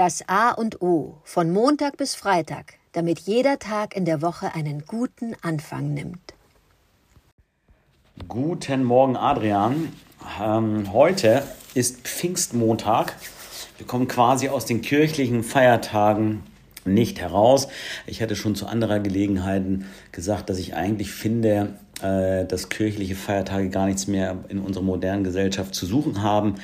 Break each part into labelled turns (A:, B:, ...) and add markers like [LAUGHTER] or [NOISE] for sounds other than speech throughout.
A: Das A und O von Montag bis Freitag, damit jeder Tag in der Woche einen guten Anfang nimmt.
B: Guten Morgen, Adrian. Ähm, heute ist Pfingstmontag. Wir kommen quasi aus den kirchlichen Feiertagen nicht heraus. Ich hatte schon zu anderer Gelegenheiten gesagt, dass ich eigentlich finde, äh, dass kirchliche Feiertage gar nichts mehr in unserer modernen Gesellschaft zu suchen haben.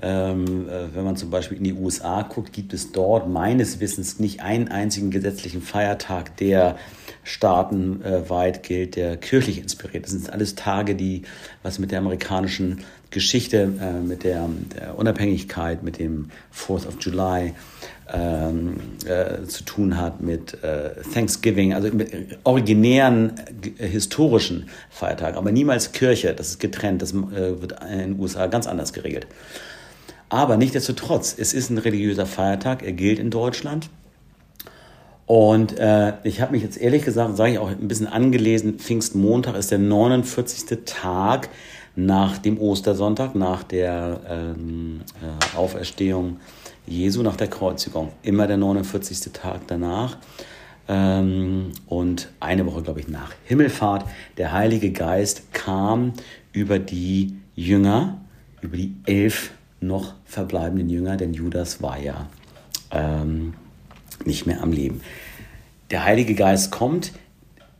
B: Ähm, äh, wenn man zum Beispiel in die USA guckt, gibt es dort meines Wissens nicht einen einzigen gesetzlichen Feiertag, der staatenweit gilt, der kirchlich inspiriert. Das sind alles Tage, die was mit der amerikanischen Geschichte, äh, mit der, der, Unabhängigkeit, mit dem Fourth of July ähm, äh, zu tun hat, mit äh, Thanksgiving, also mit originären äh, historischen Feiertagen, aber niemals Kirche. Das ist getrennt. Das äh, wird in den USA ganz anders geregelt. Aber nichtsdestotrotz, es ist ein religiöser Feiertag, er gilt in Deutschland. Und äh, ich habe mich jetzt ehrlich gesagt, sage ich auch ein bisschen angelesen, Pfingstmontag ist der 49. Tag nach dem Ostersonntag, nach der ähm, äh, Auferstehung Jesu, nach der Kreuzigung. Immer der 49. Tag danach. Ähm, und eine Woche, glaube ich, nach Himmelfahrt. Der Heilige Geist kam über die Jünger, über die elf noch verbleibenden Jünger, denn Judas war ja ähm, nicht mehr am Leben. Der Heilige Geist kommt,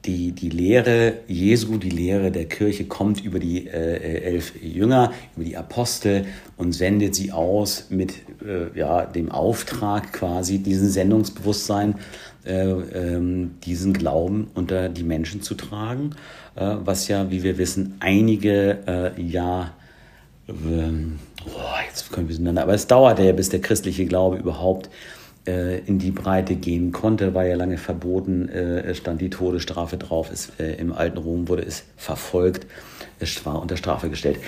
B: die, die Lehre Jesu, die Lehre der Kirche kommt über die äh, elf Jünger, über die Apostel und sendet sie aus mit äh, ja, dem Auftrag quasi, diesen Sendungsbewusstsein, äh, ähm, diesen Glauben unter die Menschen zu tragen, äh, was ja, wie wir wissen, einige äh, Oh, jetzt können wir durcheinander, aber es dauerte ja, bis der christliche Glaube überhaupt äh, in die Breite gehen konnte, war ja lange verboten, äh, stand die Todesstrafe drauf, es, äh, im alten Rom wurde es verfolgt, es war unter Strafe gestellt.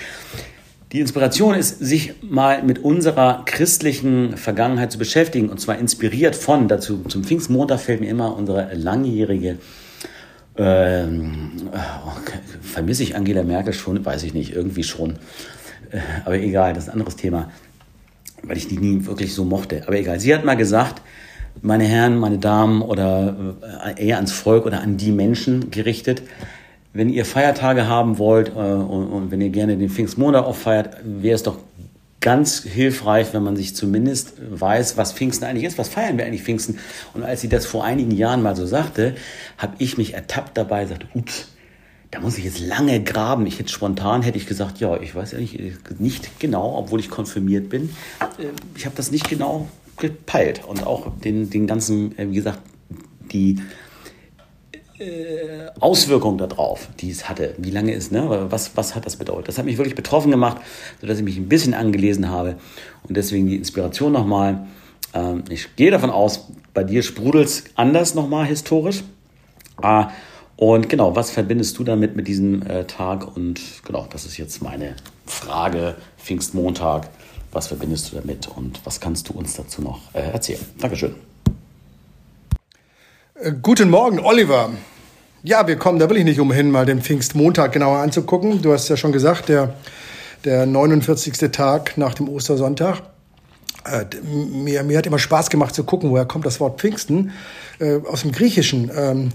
B: Die Inspiration ist, sich mal mit unserer christlichen Vergangenheit zu beschäftigen. Und zwar inspiriert von, dazu zum Pfingstmontag fällt mir immer unsere langjährige ähm, oh, vermisse ich Angela Merkel schon, weiß ich nicht, irgendwie schon. [LAUGHS] Aber egal, das ist ein anderes Thema, weil ich die nie wirklich so mochte. Aber egal, sie hat mal gesagt, meine Herren, meine Damen oder äh, eher ans Volk oder an die Menschen gerichtet, wenn ihr Feiertage haben wollt äh, und, wenn ihr gerne den Pfingstmonat auch feiert, wäre es doch ganz hilfreich, wenn man sich zumindest weiß, was Pfingsten eigentlich ist, was feiern wir eigentlich Pfingsten. Und als sie das vor einigen Jahren mal so sagte, habe ich mich ertappt dabei, sagte, ups, da muss ich jetzt lange graben. Ich hätte spontan hätte ich gesagt, ja, ich weiß ja nicht, nicht genau, obwohl ich konfirmiert bin. Äh, ich habe das nicht genau gepeilt und auch den, den ganzen, äh, wie gesagt, die äh, Auswirkungen darauf, die es hatte, wie lange ist, ne? was, was hat das bedeutet? Das hat mich wirklich betroffen gemacht, sodass ich mich ein bisschen angelesen habe und deswegen die Inspiration nochmal. Ähm, ich gehe davon aus, bei dir sprudelt es anders nochmal historisch. Und genau, was verbindest du damit mit diesem äh, Tag? Und genau, das ist jetzt meine Frage. Pfingstmontag, was verbindest du damit und was kannst du uns dazu noch äh, erzählen? Dankeschön.
C: Äh, guten Morgen, Oliver. Ja, wir kommen da will ich nicht umhin, mal den Pfingstmontag genauer anzugucken. Du hast ja schon gesagt, der, der 49. Tag nach dem Ostersonntag. Äh, mir, mir hat immer Spaß gemacht zu gucken, woher kommt das Wort Pfingsten. Äh, aus dem Griechischen. Ähm,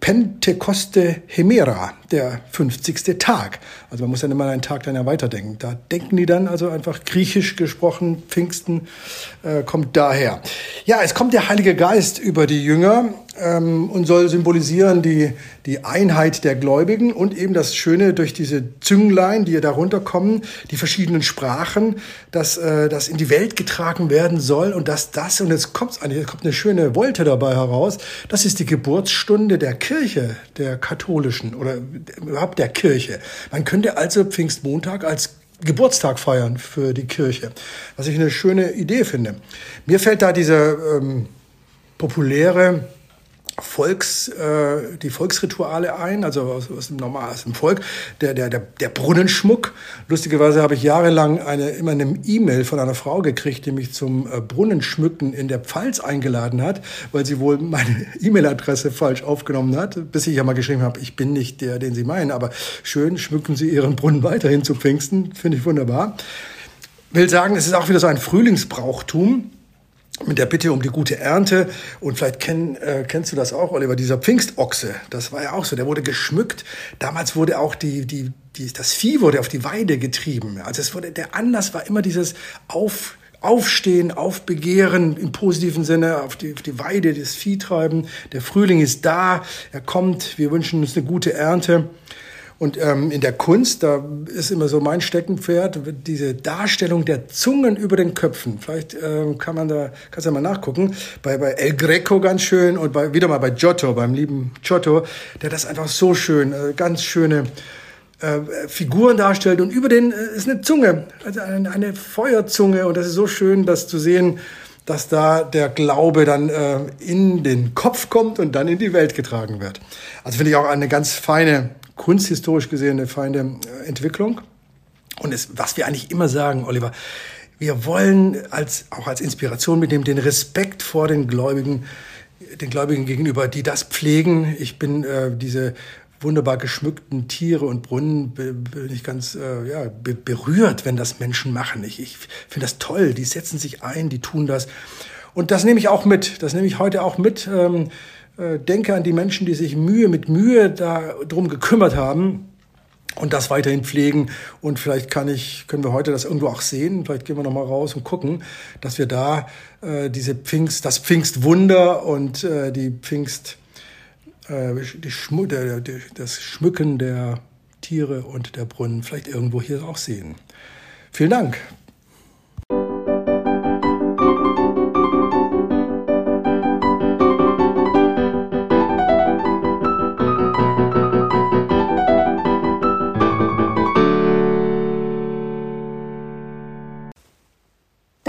C: Pentekoste Hemera, der 50. Tag. Also man muss dann immer einen Tag dann ja weiterdenken. Da denken die dann also einfach griechisch gesprochen, Pfingsten äh, kommt daher. Ja, es kommt der Heilige Geist über die Jünger ähm, und soll symbolisieren die, die Einheit der Gläubigen und eben das Schöne durch diese Zünglein, die da runterkommen, die verschiedenen Sprachen, dass äh, das in die Welt getragen werden soll und dass das, und jetzt kommt eigentlich, kommt eine schöne Wolte dabei heraus, das ist die Geburtsstunde der Kirche, der katholischen oder überhaupt der Kirche. Man könnte also Pfingstmontag als Geburtstag feiern für die Kirche, was ich eine schöne Idee finde. Mir fällt da diese ähm, populäre Volks, äh, die Volksrituale ein, also aus, aus dem normal aus dem Volk, der, der, der, der Brunnenschmuck. Lustigerweise habe ich jahrelang eine, immer eine E-Mail von einer Frau gekriegt, die mich zum äh, Brunnenschmücken in der Pfalz eingeladen hat, weil sie wohl meine [LAUGHS] E-Mail-Adresse falsch aufgenommen hat, bis ich ja mal geschrieben habe, ich bin nicht der, den Sie meinen, aber schön schmücken Sie Ihren Brunnen weiterhin zu Pfingsten, finde ich wunderbar. Will sagen, es ist auch wieder so ein Frühlingsbrauchtum mit der Bitte um die gute Ernte. Und vielleicht kenn, äh, kennst du das auch, Oliver, dieser Pfingstochse. Das war ja auch so. Der wurde geschmückt. Damals wurde auch die, die, die, das Vieh wurde auf die Weide getrieben. Also es wurde, der Anlass war immer dieses Auf, Aufstehen, Aufbegehren im positiven Sinne, auf die, auf die Weide, das Vieh treiben. Der Frühling ist da, er kommt, wir wünschen uns eine gute Ernte. Und ähm, in der Kunst, da ist immer so mein Steckenpferd, diese Darstellung der Zungen über den Köpfen. Vielleicht ähm, kann man da, kannst du ja mal nachgucken, bei, bei El Greco ganz schön und bei, wieder mal bei Giotto, beim lieben Giotto, der das einfach so schön, äh, ganz schöne äh, Figuren darstellt. Und über den äh, ist eine Zunge, also eine, eine Feuerzunge. Und das ist so schön, das zu sehen, dass da der Glaube dann äh, in den Kopf kommt und dann in die Welt getragen wird. Also finde ich auch eine ganz feine kunsthistorisch gesehen eine feine äh, Entwicklung. Und es, was wir eigentlich immer sagen, Oliver, wir wollen als, auch als Inspiration mitnehmen, den Respekt vor den Gläubigen, den Gläubigen gegenüber, die das pflegen. Ich bin äh, diese wunderbar geschmückten Tiere und Brunnen bin ich ganz äh, ja, be berührt, wenn das Menschen machen. Ich, ich finde das toll. Die setzen sich ein, die tun das. Und das nehme ich auch mit. Das nehme ich heute auch mit. Ähm, äh, denke an die Menschen, die sich Mühe mit Mühe darum gekümmert haben und das weiterhin pflegen. Und vielleicht kann ich, können wir heute das irgendwo auch sehen. Vielleicht gehen wir noch mal raus und gucken, dass wir da äh, diese Pfingst, das Pfingstwunder und äh, die Pfingst, äh, die Schmu der, der, das Schmücken der Tiere und der Brunnen vielleicht irgendwo hier auch sehen. Vielen Dank.